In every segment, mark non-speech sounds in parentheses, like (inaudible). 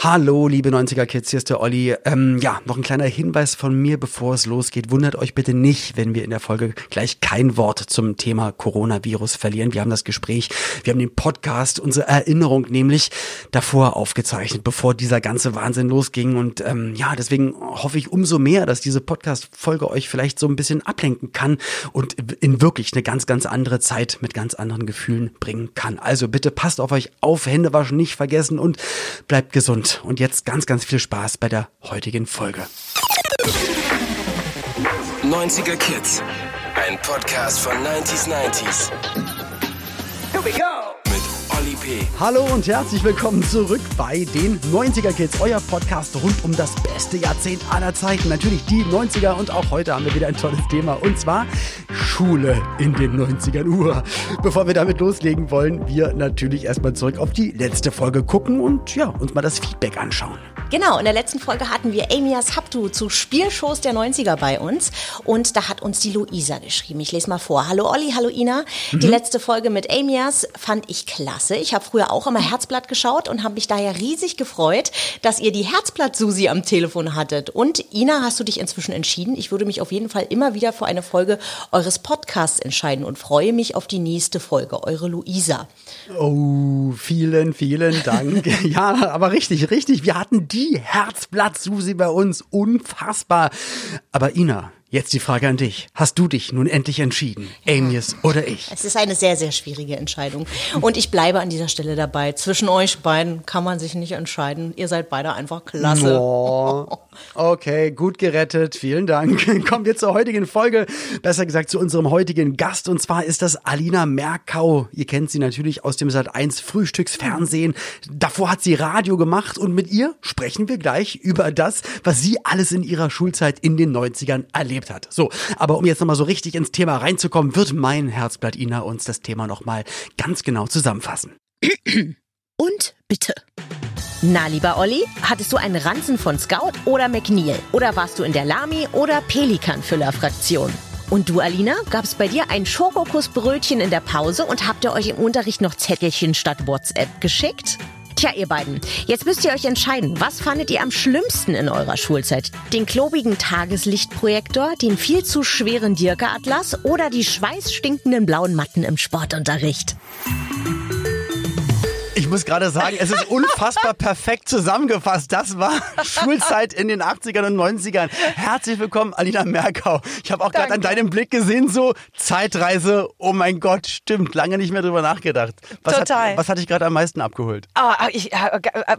Hallo, liebe 90er Kids, hier ist der Olli. Ähm, ja, noch ein kleiner Hinweis von mir, bevor es losgeht. Wundert euch bitte nicht, wenn wir in der Folge gleich kein Wort zum Thema Coronavirus verlieren. Wir haben das Gespräch, wir haben den Podcast, unsere Erinnerung nämlich davor aufgezeichnet, bevor dieser ganze Wahnsinn losging. Und ähm, ja, deswegen hoffe ich umso mehr, dass diese Podcast-Folge euch vielleicht so ein bisschen ablenken kann und in wirklich eine ganz, ganz andere Zeit mit ganz anderen Gefühlen bringen kann. Also bitte passt auf euch auf, Hände waschen nicht vergessen und bleibt gesund. Und jetzt ganz, ganz viel Spaß bei der heutigen Folge. 90er Kids. Ein Podcast von 90s 90s. Here we go! Hallo und herzlich willkommen zurück bei den 90er Kids, euer Podcast rund um das beste Jahrzehnt aller Zeiten. Natürlich die 90er und auch heute haben wir wieder ein tolles Thema und zwar Schule in den 90ern. Uhr. Bevor wir damit loslegen, wollen wir natürlich erstmal zurück auf die letzte Folge gucken und ja, uns mal das Feedback anschauen. Genau, in der letzten Folge hatten wir Amias Haptu zu Spielshows der 90er bei uns und da hat uns die Luisa geschrieben. Ich lese mal vor. Hallo Olli, hallo Ina. Mhm. Die letzte Folge mit Amias fand ich klasse. Ich habe früher auch immer Herzblatt geschaut und habe mich daher riesig gefreut, dass ihr die Herzblatt-Susi am Telefon hattet. Und Ina, hast du dich inzwischen entschieden? Ich würde mich auf jeden Fall immer wieder für eine Folge eures Podcasts entscheiden und freue mich auf die nächste Folge. Eure Luisa. Oh, vielen, vielen Dank. (laughs) ja, aber richtig, richtig. Wir hatten die die Herzblatt-Susi bei uns. Unfassbar. Aber Ina, Jetzt die Frage an dich. Hast du dich nun endlich entschieden? Amius oder ich? Es ist eine sehr, sehr schwierige Entscheidung. Und ich bleibe an dieser Stelle dabei. Zwischen euch beiden kann man sich nicht entscheiden. Ihr seid beide einfach klasse. Oh, (laughs) okay, gut gerettet. Vielen Dank. (laughs) Kommen wir zur heutigen Folge. Besser gesagt zu unserem heutigen Gast. Und zwar ist das Alina Merkau. Ihr kennt sie natürlich aus dem Sat1 Frühstücksfernsehen. Davor hat sie Radio gemacht. Und mit ihr sprechen wir gleich über das, was sie alles in ihrer Schulzeit in den 90ern erlebt erlebt hat. So, aber um jetzt nochmal so richtig ins Thema reinzukommen, wird mein Herzblatt Ina uns das Thema nochmal ganz genau zusammenfassen. (clears throat) Und bitte. Na, lieber Olli, hattest du einen Ranzen von Scout oder McNeil? Oder warst du in der Lamy- oder Pelikanfüller-Fraktion? Und du, Alina, gab's bei dir ein Schokokussbrötchen in der Pause und habt ihr euch im Unterricht noch Zettelchen statt WhatsApp geschickt? Tja, ihr beiden, jetzt müsst ihr euch entscheiden, was fandet ihr am schlimmsten in eurer Schulzeit? Den klobigen Tageslichtprojektor, den viel zu schweren Dirke-Atlas oder die schweißstinkenden blauen Matten im Sportunterricht? Ich muss gerade sagen, es ist unfassbar perfekt zusammengefasst. Das war Schulzeit in den 80ern und 90ern. Herzlich willkommen, Alina Merkau. Ich habe auch gerade an deinem Blick gesehen, so Zeitreise. Oh mein Gott, stimmt. Lange nicht mehr drüber nachgedacht. Was Total. Hat, was hat dich gerade am meisten abgeholt? Oh, ich, äh,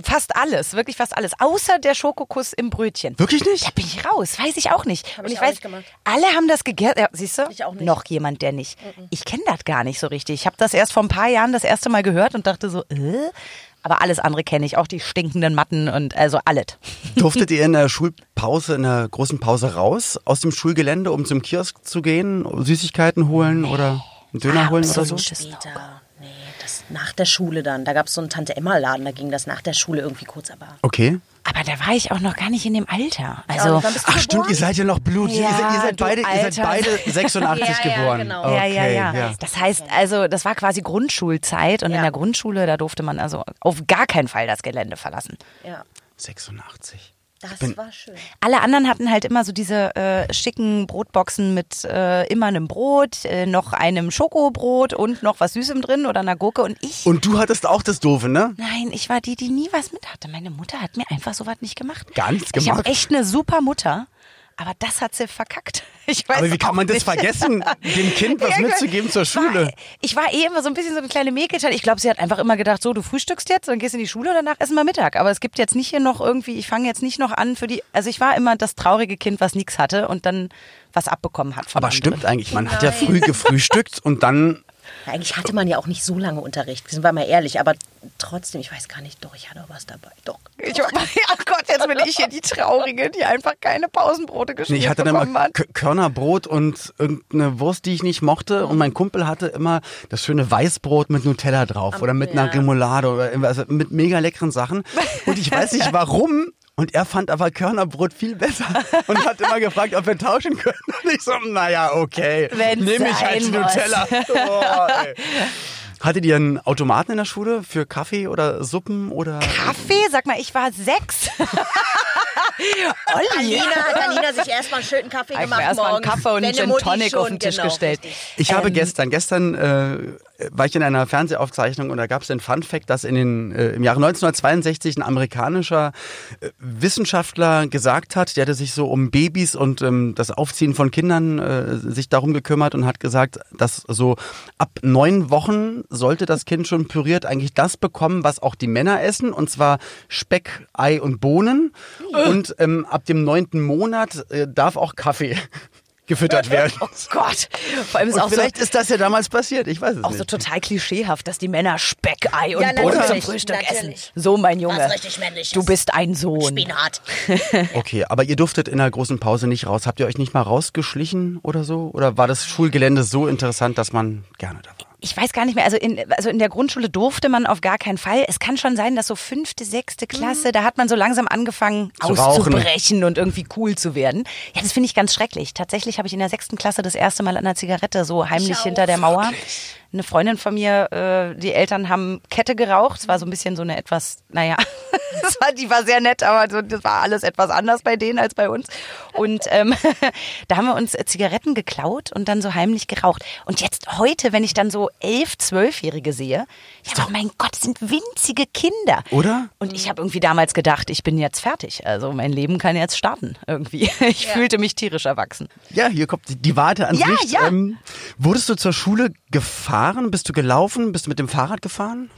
fast alles, wirklich fast alles. Außer der Schokokuss im Brötchen. Wirklich nicht? Da bin ich raus. Weiß ich auch nicht. Hab und ich, ich auch weiß, nicht gemacht. alle haben das gegessen. Ja, siehst du? Ich auch nicht. Noch jemand, der nicht. Ich kenne das gar nicht so richtig. Ich habe das erst vor ein paar Jahren das erste Mal gehört und dachte so, äh? Aber alles andere kenne ich, auch die stinkenden Matten und also alles. Durftet ihr in der Schulpause, in der großen Pause raus aus dem Schulgelände, um zum Kiosk zu gehen, Süßigkeiten holen oder einen Döner holen oder so? Später. Nee, das nach der Schule dann. Da gab es so einen Tante-Emma-Laden, da ging das nach der Schule irgendwie kurz, aber. Okay. Aber da war ich auch noch gar nicht in dem Alter. Also, du Ach stimmt, ihr seid ja noch Blut. ihr, Ja, seid, ihr, seid beide, ihr seid beide 86 (laughs) Ja, ja, geboren. genau. Okay, ja, ja, ja, Das heißt, also das war quasi Grundschulzeit und Ja. in der Grundschule, da durfte man also auf gar keinen Fall das Gelände verlassen. Ja, 86. das bin- war schön. Alle anderen hatten halt immer so diese äh, schicken Brotboxen mit äh, immer einem Brot, äh, noch einem Schokobrot und noch was Süßem drin oder einer Gurke und ich. Und du hattest auch das Doofe, ne? Nein, ich war die, die nie was mit hatte. Meine Mutter hat mir einfach sowas nicht gemacht. Gar nichts Ich gemacht? habe echt eine super Mutter, aber das hat sie verkackt. (laughs) Ich weiß Aber wie kann man das nicht. vergessen, dem Kind was (laughs) Ja, mitzugeben zur ich war- Schule? Ich war eh immer so ein bisschen so eine kleine Mäkelchen. Ich glaube, sie hat einfach immer gedacht, so, du frühstückst jetzt, dann gehst in die Schule und danach essen wir Mittag. Aber es gibt jetzt nicht hier noch irgendwie, ich fange jetzt nicht noch an für die, also ich war immer das traurige Kind, was nichts hatte und dann was abbekommen hat von Aber anderen. stimmt eigentlich, man hat ja früh gefrühstückt und dann eigentlich hatte man ja auch nicht so lange Unterricht, sind wir mal ehrlich, aber trotzdem, ich weiß gar nicht, doch, ich hatte auch was dabei. Doch. Ich war, ach Gott, jetzt bin ich hier die Traurige, die einfach keine Pausenbrote Nee, geschmiert ich hatte dann immer bekommen hat. K- Körnerbrot und irgendeine Wurst, die ich nicht mochte. Und mein Kumpel hatte immer das schöne Weißbrot mit Nutella drauf oder mit einer ja. Remoulade oder also mit mega leckeren Sachen. Und ich weiß nicht (laughs) warum. Und er fand aber Körnerbrot viel besser und hat immer gefragt, ob wir tauschen können. Und ich so, naja, okay, Wenn's nehme ich halt die. Nutella. (laughs) Oh, ey. Hattet ihr einen Automaten in der Schule für Kaffee oder Suppen oder? Kaffee? Sag mal, ich war sechs. (laughs) Olli. Alina hat Alina sich erstmal einen schönen Kaffee ich gemacht erstmal einen. Kaffee und einen Gin Tonic schon, auf den Tisch genau, gestellt. richtig. Ich habe gestern, gestern äh, war ich in einer Fernsehaufzeichnung und da gab es den Fun Fact, dass in den, äh, im Jahre 1962 ein amerikanischer äh, Wissenschaftler gesagt hat, der hatte sich so um Babys und ähm, das Aufziehen von Kindern äh, sich darum gekümmert und hat gesagt, dass so ab neun Wochen sollte das Kind schon püriert eigentlich das bekommen, was auch die Männer essen, und zwar Speck, Ei und Bohnen. Und ähm, ab dem neunten Monat äh, darf auch Kaffee gefüttert (laughs) werden. Oh Gott. Vor allem ist Und auch so, vielleicht ist das ja damals passiert, ich weiß es auch nicht. so total klischeehaft, dass die Männer Speck, Ei und Ja, Bohnen zum Frühstück natürlich. essen. So, mein Junge. Was richtig männliches. Du bist ein Sohn. Spinat. (laughs) Okay, aber ihr durftet in der großen Pause nicht raus. Habt ihr euch nicht mal rausgeschlichen oder so? Oder war das Schulgelände so interessant, dass man gerne da war? Ich weiß gar nicht mehr, also in, also in der Grundschule durfte man auf gar keinen Fall. Es kann schon sein, dass so fünfte, sechste Klasse, da hat man so langsam angefangen Zu rauchen. auszubrechen und irgendwie cool zu werden. Ja, das finde ich ganz schrecklich. Tatsächlich habe ich in der sechsten Klasse das erste Mal an einer Zigarette so heimlich auch, hinter der Mauer. Eine Freundin von mir, äh, die Eltern haben Kette geraucht. Es war so ein bisschen so eine etwas, naja, war, die war sehr nett, aber so, das war alles etwas anders bei denen als bei uns. Und ähm, (laughs) da haben wir uns Zigaretten geklaut und dann so heimlich geraucht. Und jetzt heute, wenn ich dann so elf, zwölfjährige sehe, ja, aber mein Gott, das sind winzige Kinder. Oder? Und ich habe irgendwie damals gedacht, ich bin jetzt fertig. Also mein Leben kann jetzt starten irgendwie. (laughs) Ich fühlte mich tierisch erwachsen. Ja, hier kommt die, Warte ans Ja, Licht. ja. Ähm, wurdest du zur Schule gefahren? Bist du gelaufen? Bist du mit dem Fahrrad gefahren?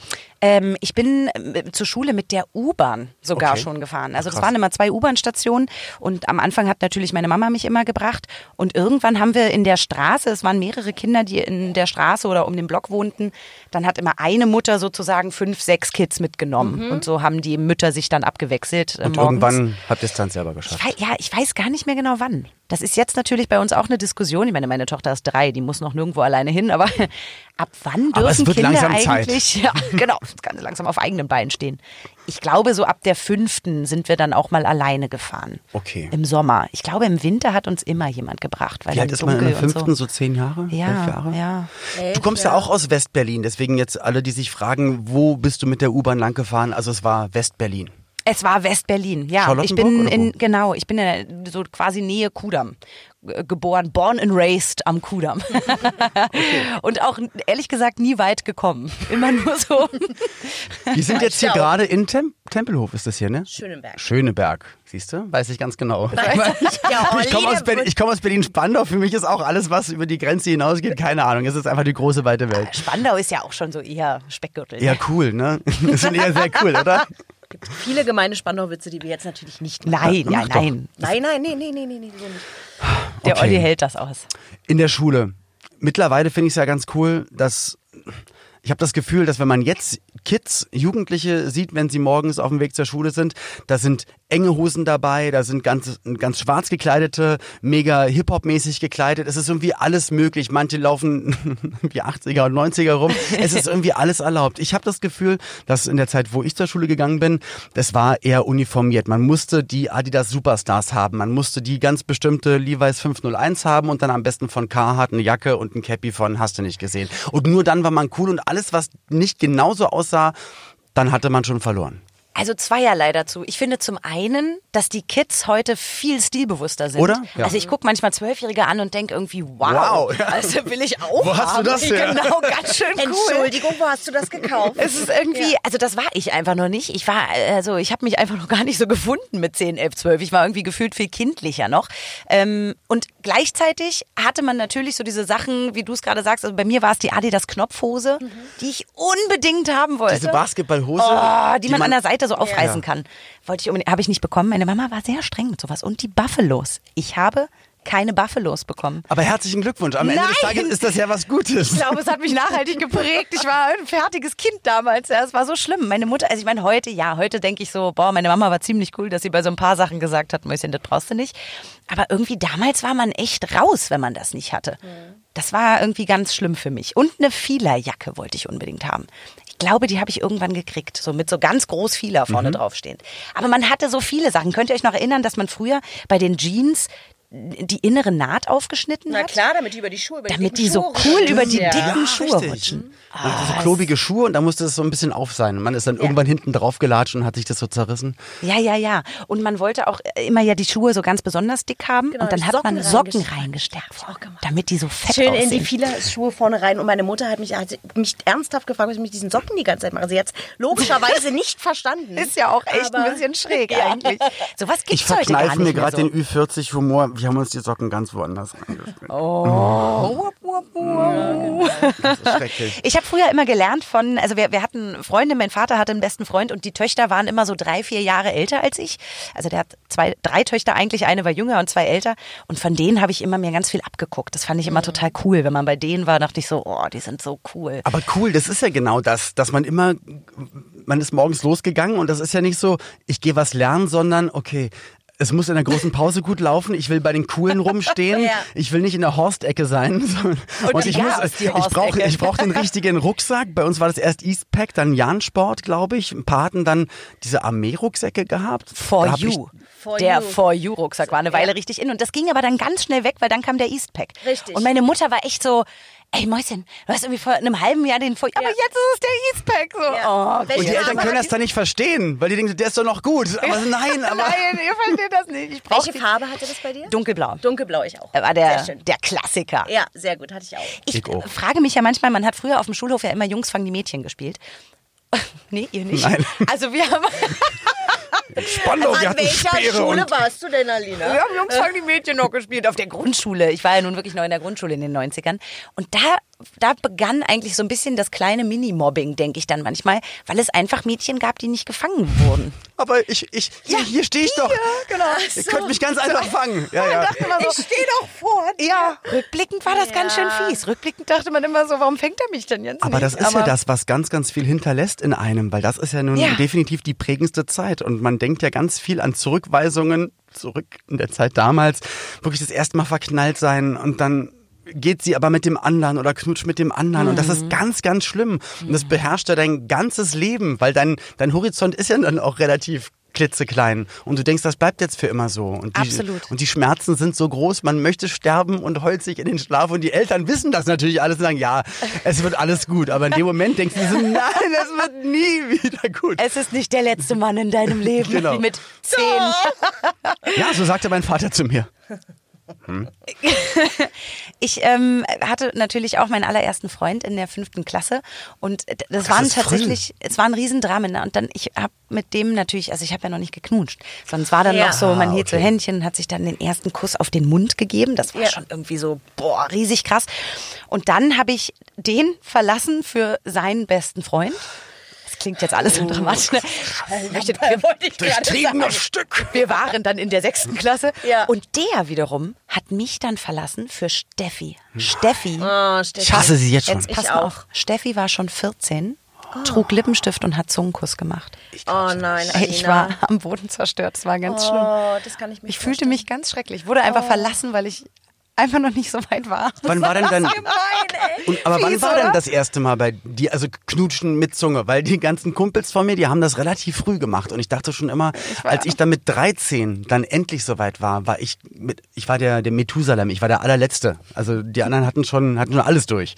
Ähm, ich bin äh, zur Schule mit der U-Bahn sogar Okay. schon gefahren. Also das Krass. waren immer zwei U-Bahn-Stationen und am Anfang hat natürlich meine Mama mich immer gebracht und irgendwann haben wir in der Straße, es waren mehrere Kinder, die in der Straße oder um den Block wohnten, dann hat immer eine Mutter sozusagen fünf, sechs Kids mitgenommen und so haben die Mütter sich dann abgewechselt äh, Und morgens. irgendwann habt ihr es dann selber geschafft. Ich weiß, ja, ich weiß gar nicht mehr genau wann. Das ist jetzt natürlich bei uns auch eine Diskussion. Ich meine, meine Tochter ist drei, die muss noch nirgendwo alleine hin, aber (laughs) ab wann dürfen Aber Kinder eigentlich, ja, (laughs) genau, ganz langsam auf eigenen Beinen stehen. Ich glaube, so ab der fünften sind wir dann auch mal alleine gefahren. Okay. Im Sommer. Ich glaube, im Winter hat uns immer jemand gebracht, weil Wie alt ist man in der fünften? so. So zehn Jahre? Ja, elf Jahre? ja. Du kommst ja auch aus Westberlin, deswegen jetzt alle, die sich fragen, wo bist du mit der U-Bahn lang gefahren? Also es war Westberlin. Es war West-Berlin, ja. Ich bin in, genau, ich bin in der, so quasi Nähe Kudamm geboren, born and raised am Kudamm. (laughs) Und auch ehrlich gesagt nie weit gekommen. Immer nur so. (laughs) Wir sind jetzt hier gerade in Tem Tempelhof, ist das hier, ne? Schönenberg. Schöneberg, siehst du? Weiß ich ganz genau. Ja, Ich komme aus, ich komm aus Berlin-Spandau. Für mich ist auch alles, was über die Grenze hinausgeht, keine Ahnung. Es ist einfach die große, weite Welt. Spandau ist ja auch schon so eher Speckgürtel. Ja, cool, ne? (laughs) Das sind eher sehr cool, oder? Viele gemeine Spandau-Witze, die wir jetzt natürlich nicht Nein, ja, nein. Nein, nein, nee, nee, nee, nee, nee, so nicht. Der Okay. Olli hält das aus. In der Schule. Mittlerweile finde ich es ja ganz cool, dass ich habe das Gefühl, dass wenn man jetzt Kids, Jugendliche sieht, wenn sie morgens auf dem Weg zur Schule sind, da sind enge Hosen dabei, da sind ganz, ganz schwarz gekleidete, mega Hip-Hop-mäßig gekleidet. Es ist irgendwie alles möglich. Manche laufen (laughs) wie 80er und 90er rum. Es ist irgendwie alles erlaubt. Ich habe das Gefühl, dass in der Zeit, wo ich zur Schule gegangen bin, das war eher uniformiert. Man musste die Adidas Superstars haben. Man musste die ganz bestimmte Levi's 501 haben und dann am besten von Carhartt eine Jacke und ein Cappy von hast du nicht gesehen. Und nur dann war man cool und alles, was nicht genauso aussah, dann hatte man schon verloren. Also zweierlei dazu. Ich finde zum einen, dass die Kids heute viel stilbewusster sind. Oder? Ja. Also ich gucke manchmal Zwölfjährige an und denke irgendwie, wow, Wow, ja. also will ich auch Wo hast du haben. das her? Genau, ganz schön cool. Entschuldigung, wo hast du das gekauft? Es ist irgendwie, also das war ich einfach noch nicht. Ich war, also ich habe mich einfach noch gar nicht so gefunden mit 10, 11, 12. Ich war irgendwie gefühlt viel kindlicher noch. Ähm, und gleichzeitig hatte man natürlich so diese Sachen, wie du es gerade sagst. Also bei mir war es die Adidas Knopfhose, die ich unbedingt haben wollte. Diese Basketballhose, Oh, die, man, an der Seite so aufreißen Ja. kann. Wollte ich unbedingt, habe ich nicht bekommen. Meine Mama war sehr streng mit sowas. Und die Buffalos. Ich habe keine Buffalos bekommen. Aber herzlichen Glückwunsch. Am Ende des Nein! Tages ist das ja was Gutes. Ich glaube, es hat mich nachhaltig geprägt. Ich war ein fertiges Kind damals. Ja, es war so schlimm. Meine Mutter, also ich meine, heute, ja, heute denke ich so, boah, meine Mama war ziemlich cool, dass sie bei so ein paar Sachen gesagt hat, Mäuschen, das brauchst du nicht. Aber irgendwie damals war man echt raus, wenn man das nicht hatte. Das war irgendwie ganz schlimm für mich. Und eine Fielerjacke wollte ich unbedingt haben. Ich glaube, die habe ich irgendwann gekriegt, so mit so ganz groß Fieler vorne draufstehend. Aber man hatte so viele Sachen. Könnt ihr euch noch erinnern, dass man früher bei den Jeans die innere Naht aufgeschnitten Na hat. klar, damit die über die Schuhe, über die Damit die so Schuhe cool über die Ja. dicken Schuhe richtig. rutschen. Man hatte so klobige Schuhe und da musste es so ein bisschen auf sein. Man ist dann irgendwann hinten drauf gelatscht und hat sich das so zerrissen. Ja, ja, ja. Und man wollte auch immer ja die Schuhe so ganz besonders dick haben. Genau, und dann hat Socken man Socken reingesteckt. reingesteckt, Hab ich auch gemacht. damit die so fett Schön aussehen. in die viele Schuhe vorne rein. Und meine Mutter hat mich, hat mich ernsthaft gefragt, was ich mit diesen Socken die ganze Zeit mache. Sie hat logischerweise (laughs) nicht verstanden. Ist ja auch echt Aber- ein bisschen schräg (laughs) Ja. eigentlich. So was Ich gibt's heute gar verkneife nicht mir mehr gerade so. den Ü40-Humor. Wir haben uns die Socken ganz woanders reingespielt. Oh. Das ist schrecklich. Ich habe früher immer gelernt von, also wir, wir hatten Freunde, mein Vater hatte einen besten Freund und die Töchter waren immer so drei, vier Jahre älter als ich. Also der hat zwei, drei Töchter eigentlich, eine war jünger und zwei älter. Und von denen habe ich immer mir ganz viel abgeguckt. Das fand ich immer total cool. Wenn man bei denen war, dachte ich so, oh, die sind so cool. Aber cool, das ist ja genau das, dass man immer, man ist morgens losgegangen und das ist ja nicht so, ich gehe was lernen, sondern okay, es muss in der großen Pause gut laufen. Ich will bei den Coolen rumstehen. (laughs) Ja. Ich will nicht in der Horstecke sein. (laughs) Und, die ich muss, ich brauche, ich brauche den richtigen Rucksack. Bei uns war das erst Eastpack, dann Jansport, glaube ich. Ein paar hatten dann diese Armee-Rucksäcke gehabt. For Da You. For der You. For You Rucksack war eine Weile Ja. richtig in. Und das ging aber dann ganz schnell weg, weil dann kam der Eastpack. Richtig. Und meine Mutter war echt so, ey Mäuschen, du hast irgendwie vor einem halben Jahr den For aber jetzt ist es der Eastpack. So, Ja. oh, Welche Und die Eltern können das dann nicht verstehen, weil die denken, der ist doch noch gut. (laughs) Aber nein, aber. Nein, ihr versteht das nicht. Ich Welche Farbe hatte das bei dir? Dunkelblau. Dunkelblau, ich auch. Er war der, Sehr schön. der Klassiker. Ja, sehr gut, hatte ich auch. Ich Ich auch. frage mich ja manchmal, man hat früher auf dem Schulhof ja immer Jungs fangen die Mädchen gespielt. (laughs) nee, ihr nicht. Nein. Also wir haben, (laughs) Spannung, wir An welcher Schule warst du denn, Alina? wir haben Jungs fangen die Mädchen noch gespielt auf der Grundschule. Ich war ja nun wirklich noch in der Grundschule in den 90ern. Und da, da begann eigentlich so ein bisschen das kleine Mini-Mobbing, denke ich dann manchmal, weil es einfach Mädchen gab, die nicht gefangen wurden. Aber ich, ich, hier, hier stehe ich doch. genau. Ihr könnt mich ganz einfach fangen. Ja, (laughs) ja. Ich stehe doch vor dir. Ja, rückblickend war das ganz schön fies. Rückblickend dachte man immer so, warum fängt er mich denn jetzt Aber nicht? das ist ja das, was ganz, ganz viel hinterlässt in einem, weil das ist ja nun Ja. definitiv die prägendste Zeit. Und man denkt ja ganz viel an Zurückweisungen, zurück in der Zeit damals, wirklich das erste Mal verknallt sein und dann geht sie aber mit dem anderen oder knutscht mit dem anderen und das Mhm. ist ganz, ganz schlimm. Und das beherrscht ja dein ganzes Leben, weil dein, dein Horizont ist ja dann auch relativ klitzeklein und du denkst, das bleibt jetzt für immer so. Und die, Absolut. Und die Schmerzen sind so groß, man möchte sterben und heult sich in den Schlaf und die Eltern wissen das natürlich alles und sagen, ja, es wird alles gut. Aber in dem Moment denkst du so, (laughs) nein, es wird nie wieder gut. Es ist nicht der letzte Mann in deinem Leben Genau. mit zehn. Ja, so sagte mein Vater zu mir. (laughs) Ich ähm, hatte natürlich auch meinen allerersten Freund in der fünften Klasse und d- das, waren ist früh. tatsächlich, es war ein Riesendramen. Ne? Und dann, ich habe mit dem natürlich, also ich habe ja noch nicht geknutscht, sondern es war dann Ja. noch so, man hielt so okay. Händchen und hat sich dann den ersten Kuss auf den Mund gegeben. Das war Ja. schon irgendwie so, boah, riesig krass. Und dann habe ich den verlassen für seinen besten Freund. Das klingt jetzt alles so dramatisch. Ne? Möchtet- wir- Wollte ich gerade Durchtriebenes. Stück. wir waren dann in der sechsten Klasse. Ja. Und der wiederum hat mich dann verlassen für Steffi. Steffi. Oh, Steffi. Ich hasse sie jetzt schon. Jetzt pass Ich auch. auf. Steffi war schon 14, trug Lippenstift und hat Zungenkuss gemacht. Oh nein, Ey, Ich Alina. war am Boden zerstört. Es war ganz schlimm. Oh, das kann ich mir Ich fühlte mich ganz schrecklich. Ich wurde einfach verlassen, weil ich einfach noch nicht so weit war. Wann war denn (laughs) dann, und, aber wann Fies, war oder? denn das erste Mal bei dir, also Knutschen mit Zunge? Weil die ganzen Kumpels von mir, die haben das relativ früh gemacht und ich dachte schon immer, als ich dann mit 13 dann endlich soweit war, war ich mit, ich war der, der Methusalem, ich war der allerletzte. Also die anderen hatten schon, hatten schon alles durch.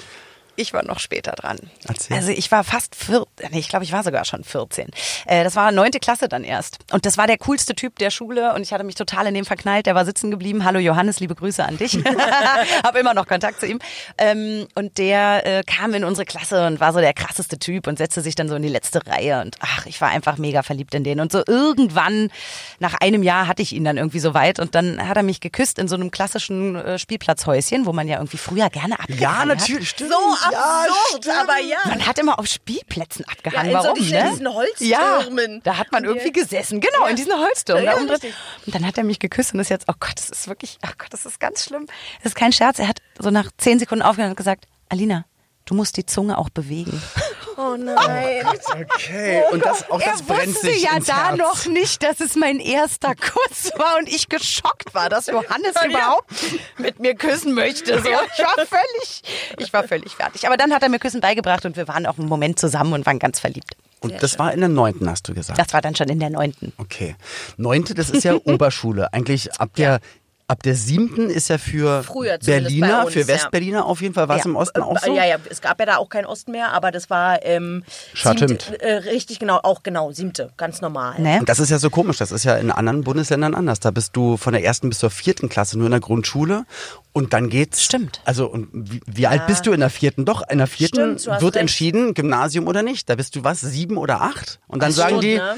Ich war noch später dran. Erzähl. Also ich war fast 14, nee, ich glaube, ich war sogar schon 14. Äh, das war neunte Klasse dann erst. Und das war der coolste Typ der Schule und ich hatte mich total in dem verknallt. Der war sitzen geblieben. Hallo Johannes, liebe Grüße an dich. (laughs) Hab immer noch Kontakt zu ihm. Ähm, und der äh, kam in unsere Klasse und war so der krasseste Typ und setzte sich dann so in die letzte Reihe. Und ach, ich war einfach mega verliebt in den. Und so irgendwann, nach einem Jahr, hatte ich ihn dann irgendwie so weit und dann hat er mich geküsst in so einem klassischen äh, Spielplatzhäuschen, wo man ja irgendwie früher gerne abgehangen Ja, hat. natürlich, stimmt. So absurd, stimmt. aber ja. Man hat immer auf Spielplätzen abgehangen. Ja, in so Warum, diesen- ne? diesen Holztürmen. Ja, da hat man irgendwie gesessen. Genau, in diesen Holztürmen. Ja, da. Und dann hat er mich geküsst und ist jetzt, oh Gott, das ist wirklich, oh Gott, das ist ganz schlimm. Das ist kein Scherz. Er hat so nach zehn Sekunden aufgehört und gesagt, Alina, du musst die Zunge auch bewegen. Oh nein. Okay, und das, auch das er brennt wusste sich ja ins da Herz. noch nicht, dass es mein erster Kuss war und ich geschockt war, dass Johannes überhaupt mit mir küssen möchte. So, ich war völlig, ich war völlig fertig. Aber dann hat er mir Küssen beigebracht und wir waren auch einen Moment zusammen und waren ganz verliebt. Und das war in der neunten, hast du gesagt. Das war dann schon in der neunten. Okay. Neunte, das ist ja (laughs) Oberschule. Eigentlich ab der Ab der siebten ist ja für Früher Berliner, uns, für ja. Westberliner auf jeden Fall. War es Ja, im Osten auch so? Ja, ja, es gab ja da auch keinen Osten mehr, aber das war ähm, Stimmt. siebte, äh, richtig genau, auch genau, siebte, ganz normal. Ne? Und das ist ja so komisch. Das ist ja in anderen Bundesländern anders. Da bist du von der ersten bis zur vierten Klasse nur in der Grundschule und dann geht's. Stimmt. Also und wie, wie alt bist du in der vierten? Doch in der vierten Stimmt, wird recht. entschieden Gymnasium oder nicht. Da bist du was sieben oder acht und dann Ach, sagen stimmt, die. ne?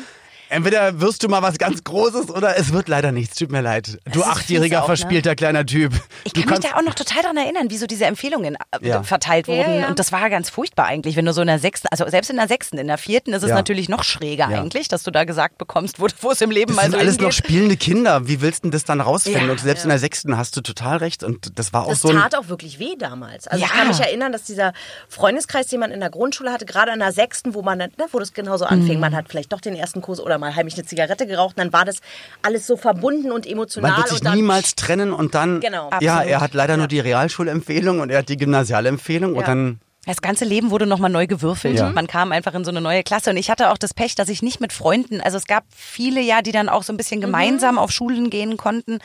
Entweder wirst du mal was ganz Großes oder es wird leider nichts. Tut mir leid. Du achtjähriger auch, ne? verspielter kleiner Typ. Ich du kann mich da auch noch total dran erinnern, wie so diese Empfehlungen äh, Ja. verteilt wurden. Ja, ja. Und das war ganz furchtbar eigentlich, wenn du so in der sechsten, also selbst in der sechsten, in der vierten ist es Ja. natürlich noch schräger Ja. eigentlich, dass du da gesagt bekommst, wo, wo es im Leben Das mal sind so alles noch spielende Kinder. Wie willst du denn das dann rausfinden? Ja, und selbst in der sechsten hast du total recht. Und das war auch Das so ein. tat auch wirklich weh damals. Also ich kann mich erinnern, dass dieser Freundeskreis, den man in der Grundschule hatte, gerade in der sechsten, wo man, dann- ne, wo das genauso anfing, man hat vielleicht doch den ersten Kurs oder mal heimlich eine Zigarette geraucht, dann war das alles so verbunden und emotional. Man wird sich und dann, niemals trennen und dann. Genau. Ja, Absolut. er hat leider nur die Realschulempfehlung und er hat die Gymnasialempfehlung und Ja. dann. Das ganze Leben wurde nochmal neu gewürfelt. Ja. Man kam einfach in so eine neue Klasse. Und ich hatte auch das Pech, dass ich nicht mit Freunden, also es gab viele ja, die dann auch so ein bisschen gemeinsam auf Schulen gehen konnten.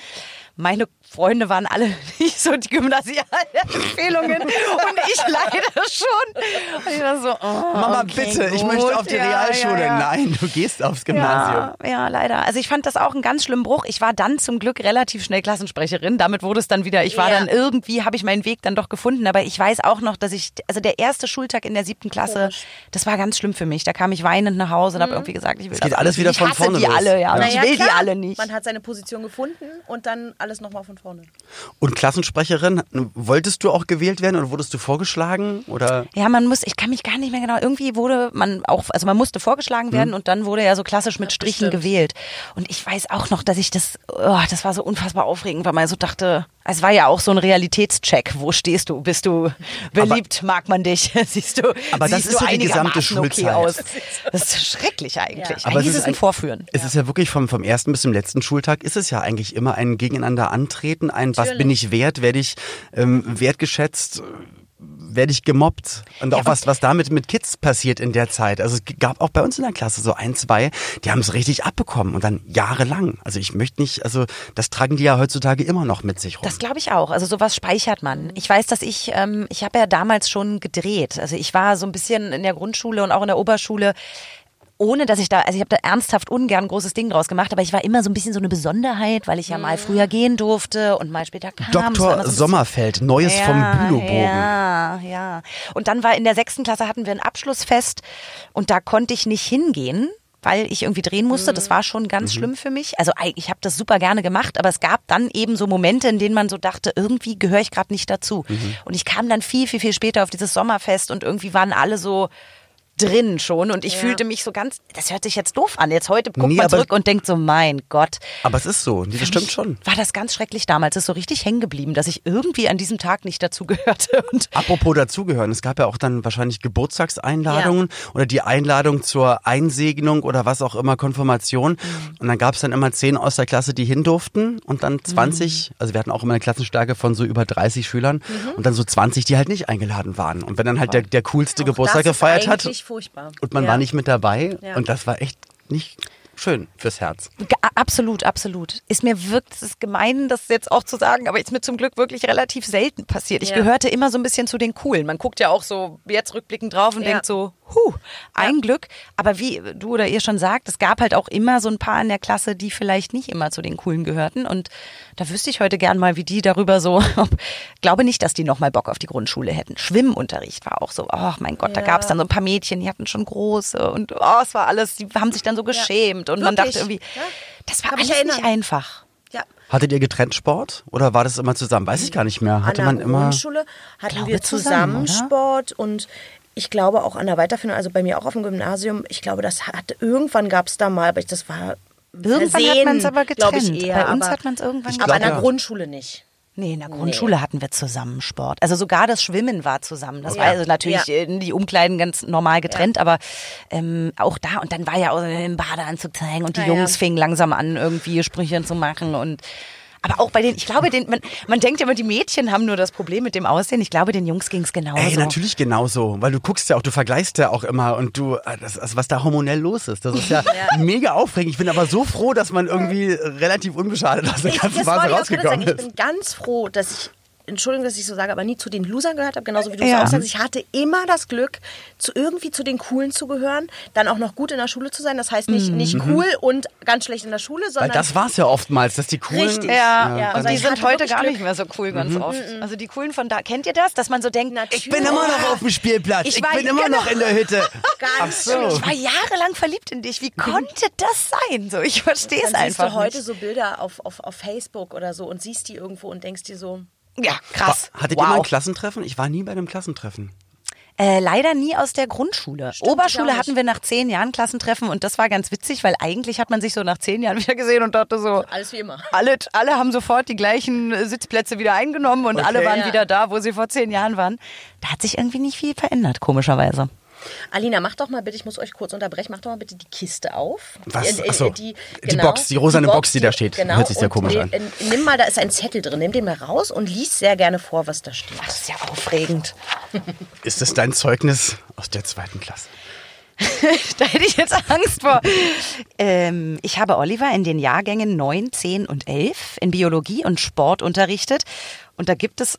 Meine Freunde waren alle (laughs) nicht so die Gymnasialempfehlungen und ich leider schon. Und ich war so, oh, Mama, okay, bitte, ich gut. möchte auf die Ja, Realschule. ja, ja. Nein, du gehst aufs Gymnasium. Ja, ja, leider. Also ich fand das auch einen ganz schlimmen Bruch. Ich war dann zum Glück relativ schnell Klassensprecherin. Damit wurde es dann wieder, ich war Ja. dann irgendwie, habe ich meinen Weg dann doch gefunden. Aber ich weiß auch noch, dass ich, also der erste Schultag in der siebten Klasse, das war ganz schlimm für mich. Da kam ich weinend nach Hause und habe irgendwie gesagt, ich will Es geht das alles wieder von ich hasse vorne die los. alle, ja. Ja. Und ich will die klar. alle nicht. Man hat seine Position gefunden und dann alles nochmal von vorne. Und Klassensprecherin, wolltest du auch gewählt werden oder wurdest du vorgeschlagen? Oder? Ja, man muss, ich kann mich gar nicht mehr genau, irgendwie wurde man auch, also man musste vorgeschlagen werden und dann wurde ja so klassisch mit Strichen gewählt. Und ich weiß auch noch, dass ich das, oh, das war so unfassbar aufregend, weil man so dachte, es war ja auch so ein Realitätscheck. Wo stehst du? Bist du beliebt? mag man dich? (laughs) Siehst du, Aber das siehst ist du ja die gesamte einigermaßen okay Schulzeit. aus? Das ist schrecklich eigentlich. Aber eigentlich es ist ein Vorführen. Es ist ja wirklich vom, vom ersten bis zum letzten Schultag ist es ja eigentlich immer ein Gegeneinander antreten, ein was bin ich wert, werde ich ähm, wertgeschätzt, werde ich gemobbt und auch was, was damit mit Kids passiert in der Zeit. Also es gab auch bei uns in der Klasse so ein, zwei, die haben es richtig abbekommen und dann jahrelang. Also ich möchte nicht, also das tragen die ja heutzutage immer noch mit sich rum. Das glaube ich auch. Also sowas speichert man. Ich weiß, dass ich, ähm, ich habe ja damals schon gedreht. Also ich war so ein bisschen in der Grundschule und auch in der Oberschule. Ohne dass ich da, also ich habe da ernsthaft ungern ein großes Ding draus gemacht, aber ich war immer so ein bisschen so eine Besonderheit, weil ich ja mal früher gehen durfte und mal später kam. Dr. so Sommerfeld, Neues vom Bülowbogen. Ja, ja. Und dann war in der sechsten Klasse hatten wir ein Abschlussfest und da konnte ich nicht hingehen. Weil ich irgendwie drehen musste, das war schon ganz schlimm für mich. Also ich habe das super gerne gemacht, aber es gab dann eben so Momente, in denen man so dachte, irgendwie gehöre ich gerade nicht dazu. Und ich kam dann viel, viel, viel später auf dieses Sommerfest und irgendwie waren alle so drin schon und ich fühlte mich so ganz, das hört sich jetzt doof an. Jetzt heute guckt Nee, man zurück und denkt so, mein Gott. Aber es ist so, das stimmt schon. War das ganz schrecklich damals. Es ist so richtig hängen geblieben, dass ich irgendwie an diesem Tag nicht dazu gehörte. (laughs) Und Apropos dazugehören, es gab ja auch dann wahrscheinlich Geburtstagseinladungen oder die Einladung zur Einsegnung oder was auch immer, Konfirmation. Und dann gab es dann immer zehn aus der Klasse, die hin durften und dann 20, also wir hatten auch immer eine Klassenstärke von so über 30 Schülern und dann so 20, die halt nicht eingeladen waren. Und wenn dann halt der, der coolste Geburtstag das ist gefeiert hat furchtbar. und man Ja. war nicht mit dabei Ja. und das war echt nicht schön fürs Herz. Absolut, absolut. Ist mir wirkt, es ist gemein, das jetzt auch zu sagen, aber ist mir zum Glück wirklich relativ selten passiert. Ich Ja. gehörte immer so ein bisschen zu den Coolen. Man guckt ja auch so jetzt rückblickend drauf und Ja. denkt so, huh, ein Glück. Aber wie du oder ihr schon sagt, es gab halt auch immer so ein paar in der Klasse, die vielleicht nicht immer zu den Coolen gehörten. Und da wüsste ich heute gern mal, wie die darüber so, (laughs) glaube nicht, dass die nochmal Bock auf die Grundschule hätten. Schwimmunterricht war auch so, ach mein Gott, da Ja. gab es dann so ein paar Mädchen, die hatten schon große und oh, es war alles, die haben sich dann so geschämt und man dachte irgendwie, Ja. das war Kann alles nicht einfach. Ja. Hattet ihr getrennt Sport oder war das immer zusammen? Weiß ich gar nicht mehr. Hatte an man der immer. Grundschule hatten Glaube wir zusammen, zusammen? Sport und ich glaube auch an der Weiterführung, also bei mir auch auf dem Gymnasium, ich glaube, das hat irgendwann gab es da mal, aber ich, das war Irgendwann hat Versehen, man es aber getrennt. Ich eher, Bei uns aber, hat man es irgendwann Ich Aber an glaub, der ja. Grundschule nicht. Nee, in der Grundschule hatten wir zusammen Sport. Also sogar das Schwimmen war zusammen. Das Ja. war also natürlich Ja. äh, die Umkleiden ganz normal getrennt, aber ähm, auch da und dann war ja auch im Badeanzug zeigen und die Ja, ja. Jungs fingen langsam an, irgendwie Sprüche zu machen und Aber auch bei den, ich glaube, den, man, man denkt ja immer, die Mädchen haben nur das Problem mit dem Aussehen. Ich glaube, den Jungs ging es genauso. Ey, natürlich genauso, weil du guckst ja auch, du vergleichst ja auch immer und du, äh, das, also was da hormonell los ist, das ist ja, (laughs) mega aufregend. Ich bin aber so froh, dass man irgendwie relativ unbeschadet aus der ganzen das Phase rausgekommen sagen. Ich ist. bin ganz froh, dass ich, Entschuldigung, dass ich so sage, aber nie zu den Losern gehört habe, genauso wie du es Ja. auch sagst. Ich hatte immer das Glück, zu irgendwie zu den Coolen zu gehören, dann auch noch gut in der Schule zu sein. Das heißt nicht, nicht cool und ganz schlecht in der Schule, Weil sondern das war's ja oftmals, dass die coolen. Richtig. Ja, Ja, und also die sind heute gar Glück. nicht mehr so cool ganz oft. Also die coolen von da, kennt ihr das? Dass man so denkt, Ich bin immer noch auf dem Spielplatz. Ich, Ich war- bin immer genau. noch in der Hütte. (laughs) Ach Ganz so. ich war jahrelang verliebt in dich. Wie konnte das sein? So, ich verstehe es dann siehst einfach du heute nicht. so Bilder auf, auf, auf Facebook oder so und siehst die irgendwo und denkst dir so, Ja, krass. Hattet wow. ihr mal ein Klassentreffen? Ich war nie bei einem Klassentreffen. Äh, leider nie aus der Grundschule. Stimmt, Oberschule hatten wir nach zehn Jahren Klassentreffen und das war ganz witzig, weil eigentlich hat man sich so nach zehn Jahren (laughs) wieder gesehen und dachte so, alles wie immer. alle, alle haben sofort die gleichen äh, Sitzplätze wieder eingenommen und alle waren Ja. wieder da, wo sie vor zehn Jahren waren. Da hat sich irgendwie nicht viel verändert, komischerweise. Alina, mach doch mal bitte, ich muss euch kurz unterbrechen, mach doch mal bitte die Kiste auf. Was? Die, äh, Ach so. die, Die Box, die rosane Box, die da steht. Genau. Hört sich sehr komisch an. Nimm mal, da ist ein Zettel drin, nimm den mal raus und lies sehr gerne vor, was da steht. Das ist ja aufregend. (laughs) Ist es dein Zeugnis aus der zweiten Klasse? (laughs) Da hätte ich jetzt Angst vor. Ähm, ich habe Oliver in den Jahrgängen 9, 10 und 11 in Biologie und Sport unterrichtet. Und da gibt es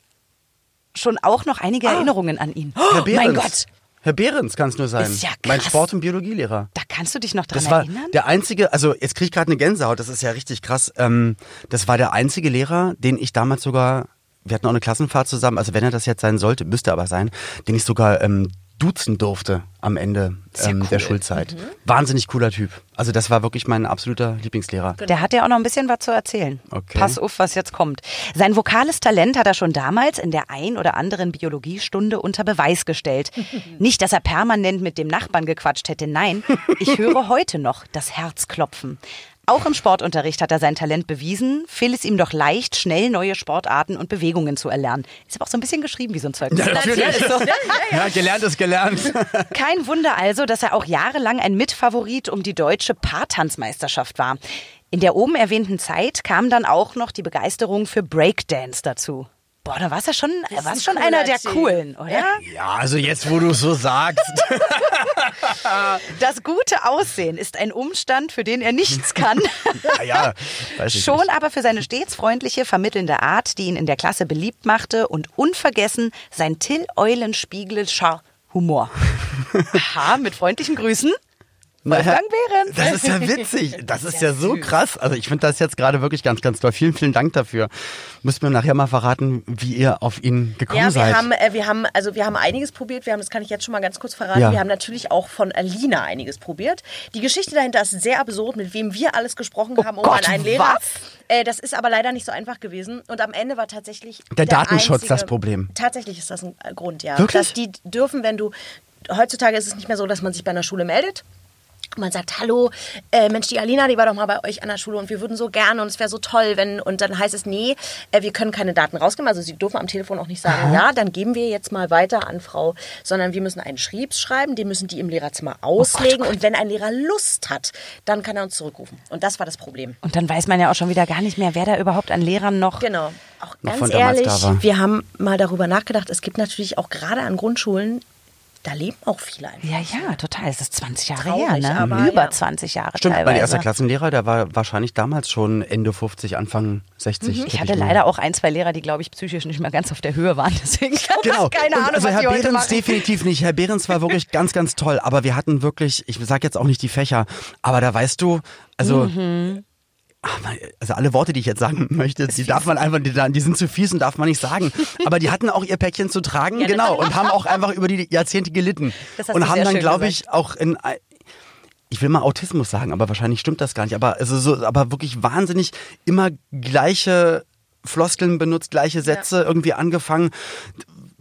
schon auch noch einige Erinnerungen an ihn. Oh, mein Gott, Herr Behrens kann es nur sein. Ist ja mein krass. Sport- und Biologielehrer. da kannst du dich noch dran Das war erinnern? der einzige, also jetzt kriege ich gerade eine Gänsehaut, das ist ja richtig krass. Ähm, das war der einzige Lehrer, den ich damals sogar, wir hatten auch eine Klassenfahrt zusammen, also wenn er das jetzt sein sollte, müsste aber sein, den ich sogar ähm, duzen durfte am Ende ähm, der Schulzeit. Wahnsinnig cooler Typ. Also das war wirklich mein absoluter Lieblingslehrer. Der hat ja auch noch ein bisschen was zu erzählen. Okay. Pass auf, was jetzt kommt. Sein vokales Talent hat er schon damals in der ein oder anderen Biologiestunde unter Beweis gestellt. (laughs) Nicht, dass er permanent mit dem Nachbarn gequatscht hätte, nein. Ich höre heute noch das Herz klopfen. Auch im Sportunterricht hat er sein Talent bewiesen, fiel es ihm doch leicht, schnell neue Sportarten und Bewegungen zu erlernen. Ist aber auch so ein bisschen geschrieben wie so ein Zeugnis. Ja, gelernt ist gelernt. (laughs) Kein Wunder also, dass er auch jahrelang ein Mitfavorit um die deutsche Paartanzmeisterschaft war. In der oben erwähnten Zeit kam dann auch noch die Begeisterung für Breakdance dazu. Boah, da warst du schon, warst ein schon einer der Typ. coolen, oder? Ja, also jetzt, wo du es so sagst. (laughs) Das gute Aussehen ist ein Umstand, für den er nichts kann. (laughs) ja, ja, weiß ich Schon nicht. aber für seine stets freundliche, vermittelnde Art, die ihn in der Klasse beliebt machte und unvergessen sein Till-Eulenspiegelscher Humor. (laughs) Aha, mit freundlichen Grüßen. Wolfgang Behrens. Das ist ja witzig. Das (laughs) ist ja so krass. Also ich finde das jetzt gerade wirklich ganz, ganz toll. Vielen, vielen Dank dafür. Müsst mir nachher mal verraten, wie ihr auf ihn gekommen Ja, wir seid. haben, äh, wir haben, also wir haben einiges probiert. Wir haben, das kann ich jetzt schon mal ganz kurz verraten. Ja. Wir haben natürlich auch von Alina einiges probiert. Die Geschichte dahinter ist sehr absurd, mit wem wir alles gesprochen haben, um Oh Gott, an einen Lehrer. was? Äh, das ist aber leider nicht so einfach gewesen. Und am Ende war tatsächlich Der Datenschutz einzige, das Problem. Tatsächlich ist das ein Grund, ja. Wirklich? Dass die dürfen, wenn du heutzutage ist es nicht mehr so, dass man sich bei einer Schule meldet. Man sagt, hallo, äh, Mensch, die Alina, die war doch mal bei euch an der Schule und wir würden so gerne und es wäre so toll, wenn, und dann heißt es, nee, äh, wir können keine Daten rausgeben, also sie dürfen am Telefon auch nicht sagen, ja, dann geben wir jetzt mal weiter an Frau, sondern wir müssen einen Schriebs schreiben, den müssen die im Lehrerzimmer auslegen und wenn ein Lehrer Lust hat, dann kann er uns zurückrufen. Und das war das Problem. Und dann weiß man ja auch schon wieder gar nicht mehr, wer da überhaupt an Lehrern noch. Genau. Auch Noch ganz ehrlich, wir haben mal darüber nachgedacht, es gibt natürlich auch gerade an Grundschulen, da leben auch viele einfach. Ja, ja, total. Es ist 20 Jahre Traurig, her, ne? aber Über ja. 20 Jahre Stimmt, teilweise. mein erster Klassenlehrer, der war wahrscheinlich damals schon Ende 50, Anfang 60. Mhm. Ich hatte mal. leider auch ein, zwei Lehrer, die, glaube ich, psychisch nicht mehr ganz auf der Höhe waren. (laughs) Deswegen Genau. keine Und Ahnung, also was Herr die heute Behrens machen. definitiv nicht. Herr Behrens war wirklich (laughs) ganz, ganz toll. Aber wir hatten wirklich, ich sage jetzt auch nicht die Fächer, aber da weißt du, also. Mhm. Also alle Worte, die ich jetzt sagen (laughs) möchte, die darf man einfach, die, die sind zu fies und darf man nicht sagen. (laughs) Aber die hatten auch ihr Päckchen zu tragen, genau, und haben auch einfach über die Jahrzehnte gelitten. Und haben dann, glaube ich, auch in ich will mal Autismus sagen, aber wahrscheinlich stimmt das gar nicht. Aber also so, aber wirklich wahnsinnig immer gleiche Floskeln benutzt, gleiche Sätze irgendwie angefangen,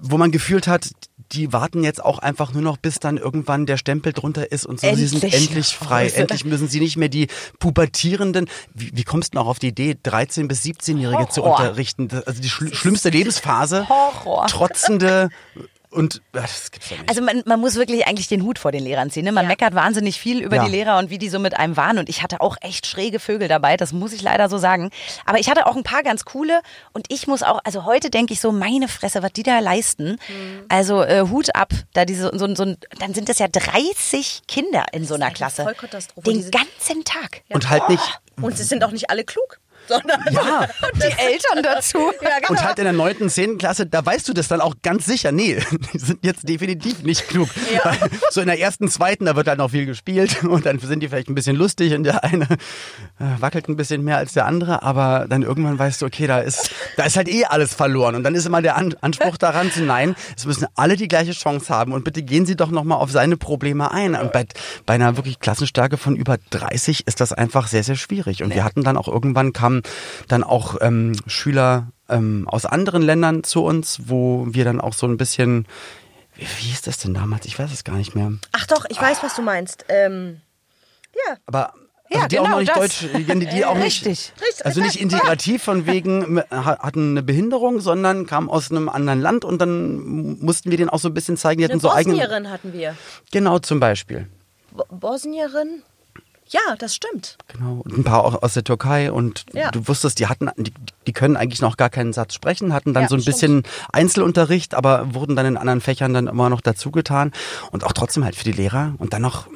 wo man gefühlt hat, die warten jetzt auch einfach nur noch, bis dann irgendwann der Stempel drunter ist und so, sie sind Endlich. endlich frei. Endlich müssen sie nicht mehr die pubertierenden, wie, wie kommst du noch auf die Idee, 13- bis 17-Jährige zu unterrichten? Also die schl schlimmste Lebensphase. Horror. Trotzende, (laughs) Und ach, das gibt's nicht. Also man, man muss wirklich eigentlich den Hut vor den Lehrern ziehen. Ne? Man Ja. meckert wahnsinnig viel über Ja. die Lehrer und wie die so mit einem waren. Und ich hatte auch echt schräge Vögel dabei, das muss ich leider so sagen. Aber ich hatte auch ein paar ganz coole. Und ich muss auch, also heute denke ich so, meine Fresse, was die da leisten. Mhm. Also äh, Hut ab, da diese, so, so, dann sind das ja 30 Kinder in so einer eine Klasse. Vollkatastrophe, Den ganzen Tag. und halt nicht, Und sie sind auch nicht alle klug, sondern Ja. (laughs) Die Eltern dazu. ja, genau. und halt in der neunten, zehnten Klasse, da weißt du das dann auch ganz sicher. Nee, (laughs) die sind jetzt definitiv nicht klug. Weil So in der ersten, zweiten, da wird halt noch viel gespielt (laughs) und dann sind die vielleicht ein bisschen lustig und der eine äh, wackelt ein bisschen mehr als der andere, aber dann irgendwann weißt du, okay, da ist, da ist halt eh alles verloren und dann ist immer der An Anspruch daran zu, nein, es müssen alle die gleiche Chance haben und bitte gehen Sie doch nochmal auf seine Probleme ein. Und bei, bei einer wirklich Klassenstärke von über 30 ist das einfach sehr, sehr schwierig. Und wir hatten dann auch irgendwann kamen dann auch ähm, Schüler ähm, aus anderen Ländern zu uns, wo wir dann auch so ein bisschen, wie, wie hieß das denn damals? Ich weiß es gar nicht mehr. Ach doch, ich weiß, was du meinst. Ähm, ja. Aber Ja, also die auch genau noch nicht das. Deutsch, die, die auch nicht, Richtig. Richtig, also nicht integrativ von wegen ha- hatten eine Behinderung, sondern kamen aus einem anderen Land und dann mussten wir denen auch so ein bisschen zeigen, die Eine hatten so eigene. Bosnierin hatten wir. Genau zum Beispiel. Bo Bosnierin? Ja, das stimmt. Genau, und ein paar auch aus der Türkei und Ja. du wusstest, die hatten, die, die können eigentlich noch gar keinen Satz sprechen, hatten dann Ja, so ein stimmt. bisschen Einzelunterricht, aber wurden dann in anderen Fächern dann immer noch dazugetan und auch trotzdem halt für die Lehrer und dann noch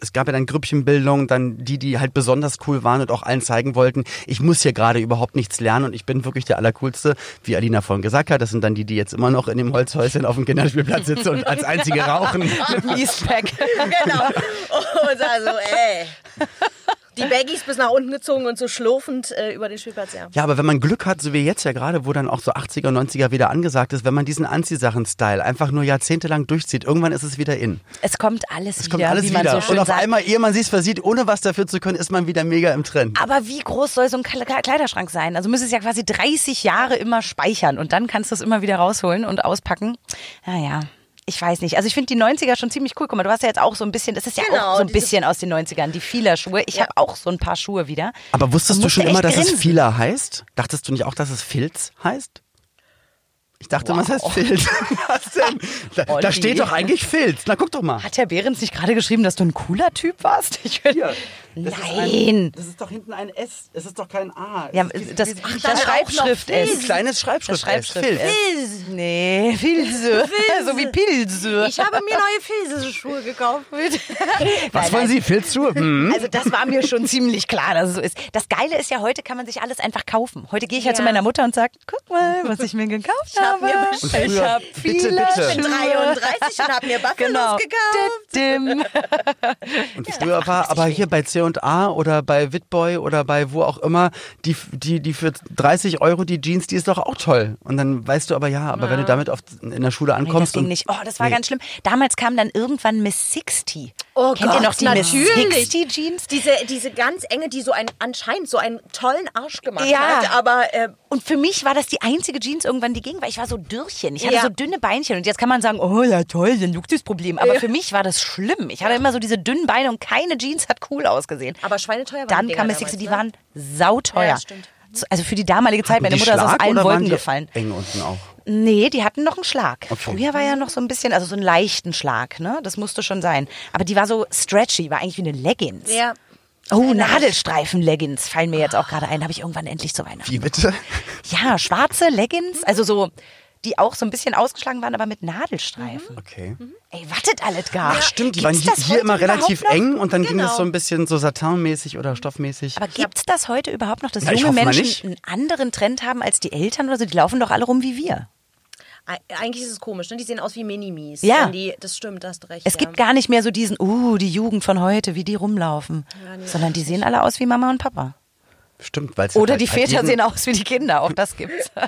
es gab ja dann Grüppchenbildung, dann die, die halt besonders cool waren und auch allen zeigen wollten, ich muss hier gerade überhaupt nichts lernen und ich bin wirklich der Allercoolste, wie Alina vorhin gesagt hat. Das sind dann die, die jetzt immer noch in dem Holzhäuschen auf dem Kinderspielplatz sitzen und als einzige rauchen. (laughs) Mit dem Eastpack. (laughs) genau. Und also, ey. (laughs) Die Baggies bis nach unten gezogen und so schlurfend äh, über den Spielplatz, ja. Ja, aber wenn man Glück hat, so wie jetzt ja gerade, wo dann auch so 80er, 90er wieder angesagt ist, wenn man diesen Anziehsachen-Style einfach nur jahrzehntelang durchzieht, irgendwann ist es wieder in. Es kommt alles Es wieder, kommt alles wie man wieder. so schön und auf sagt. einmal, ehe man sich's versieht, ohne was dafür zu können, ist man wieder mega im Trend. Aber wie groß soll so ein Kle- Kle- Kleiderschrank sein? Also müsste es ja quasi 30 Jahre immer speichern und dann kannst du es immer wieder rausholen und auspacken. Naja. Ich weiß nicht. Also ich finde die 90er schon ziemlich cool. Guck mal, du hast ja jetzt auch so ein bisschen, das ist ja Genau, auch so ein diese- bisschen aus den 90ern, die Vieler-Schuhe. Ich Ja. habe auch so ein paar Schuhe wieder. Aber wusstest du schon immer, dass es. Fila heißt? Dachtest du nicht auch, dass es Filz heißt? Ich dachte, Wow. was heißt Filz? (laughs) (laughs) Was denn? Da, da steht doch eigentlich Filz. Na, guck doch mal. Hat Herr Behrens nicht gerade geschrieben, dass du ein cooler Typ warst? Ich will, Das ist Nein. ein, das ist doch hinten ein S. Es ist doch kein A. Ja, ist das, wie- das auch Schreibschrift ist. ein kleines Schreibschrift. Das Schreibschrift Filz. ist. Nee, Pilze. so wie Pilze. Ich habe mir neue Filzschuhe gekauft. (laughs) Was Nein, wollen. Sie? Filzschuhe? Hm? Also das war mir schon ziemlich klar, dass es so ist. Das Geile ist ja, heute kann man sich alles einfach kaufen. Heute gehe ich zu Ja. meiner Mutter und sage, guck mal, was ich mir gekauft hab habe. mir bestellt. ich habe bitte, viele bitte. Ich bin 33 und habe mir Buffalos Genau. gekauft. Dim. Und früher war aber hier bei C&A oder bei Witboy oder bei wo auch immer, die, die, die für 30 Euro die Jeans, die ist doch auch toll. Und dann weißt du aber, ja, aber wenn du damit auf, in der Schule Nee, das ankommst ging und nicht. Oh, das war Nee. ganz schlimm. Damals kam dann irgendwann Miss 60. Oh Kennt Gott, ihr noch die natürlich. Miss 60 Jeans? Diese, diese ganz enge, die so einen, anscheinend so einen tollen Arsch gemacht Ja. hat, aber äh, Und für mich war das die einzige Jeans irgendwann, die ging, weil ich war so Dürrchen. Ich hatte Ja. so dünne Beinchen. Und jetzt kann man sagen, oh ja toll, ein Luxusproblem. Aber für mich war das schlimm. Ich hatte immer so diese dünnen Beine und keine Jeans hat cool ausgesehen. Aber schweineteuer waren Dann die kam Miss 60, die damals, waren sauteuer. Ja, stimmt. Also für die damalige Zeit, Hatten meine Mutter ist aus Schlag allen Wolken die gefallen. Eng unten auch. Nee, die hatten noch einen Schlag. Okay. Früher war ja noch so ein bisschen, also so einen leichten Schlag, ne? Das musste schon sein. Aber die war so stretchy, war eigentlich wie eine Leggings. Ja. Oh, Nadelstreifen-Leggings fallen mir jetzt auch gerade ein. Habe ich irgendwann endlich so eine. Wie bitte? Ja, schwarze Leggings, also so, die auch so ein bisschen ausgeschlagen waren, aber mit Nadelstreifen. Okay. Ey, wartet alles gar. Ach stimmt, die Gibt's waren hier, das hier immer relativ noch? eng und dann ging Genau. es so ein bisschen so satinmäßig oder stoffmäßig. Aber gibt's das heute überhaupt noch, dass Na, junge Menschen einen anderen Trend haben als die Eltern oder so? Die laufen doch alle rum wie wir. Eig- Eigentlich ist es komisch, ne? Die sehen aus wie Minimis. Ja. Die, das stimmt, da hast du recht. Es ja. gibt gar nicht mehr so diesen, uh, die Jugend von heute, wie die rumlaufen. Sondern die sehen alle aus wie Mama und Papa. Stimmt, weil Oder halt, die halt Väter jeden- sehen aus wie die Kinder, auch das gibt's. (laughs)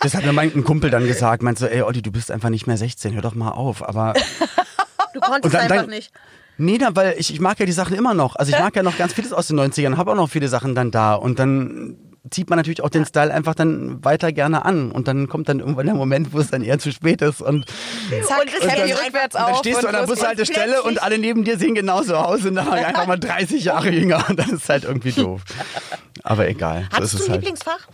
Das hat mir mein ein Kumpel dann gesagt, meint so, ey Olli, du bist einfach nicht mehr 16, hör doch mal auf. Aber (laughs) Du konntest Und dann- einfach dann- nicht. nee, na, weil ich, ich mag ja die Sachen immer noch. Also ich (laughs) mag ja noch ganz vieles aus den 90ern, habe auch noch viele Sachen dann da. Und dann zieht man natürlich auch den Style einfach dann weiter gerne an. Und dann kommt dann irgendwann der Moment, wo es dann eher zu spät ist. Und Zack, Und Happy dann- rückwärts Und dann auf. stehst du und an der. Bushaltestelle und alle neben dir sehen genauso aus und dann (laughs) einfach mal 30 Jahre jünger und dann ist halt irgendwie doof. Aber egal, so Hattest ist du ein halt. Lieblingsfach?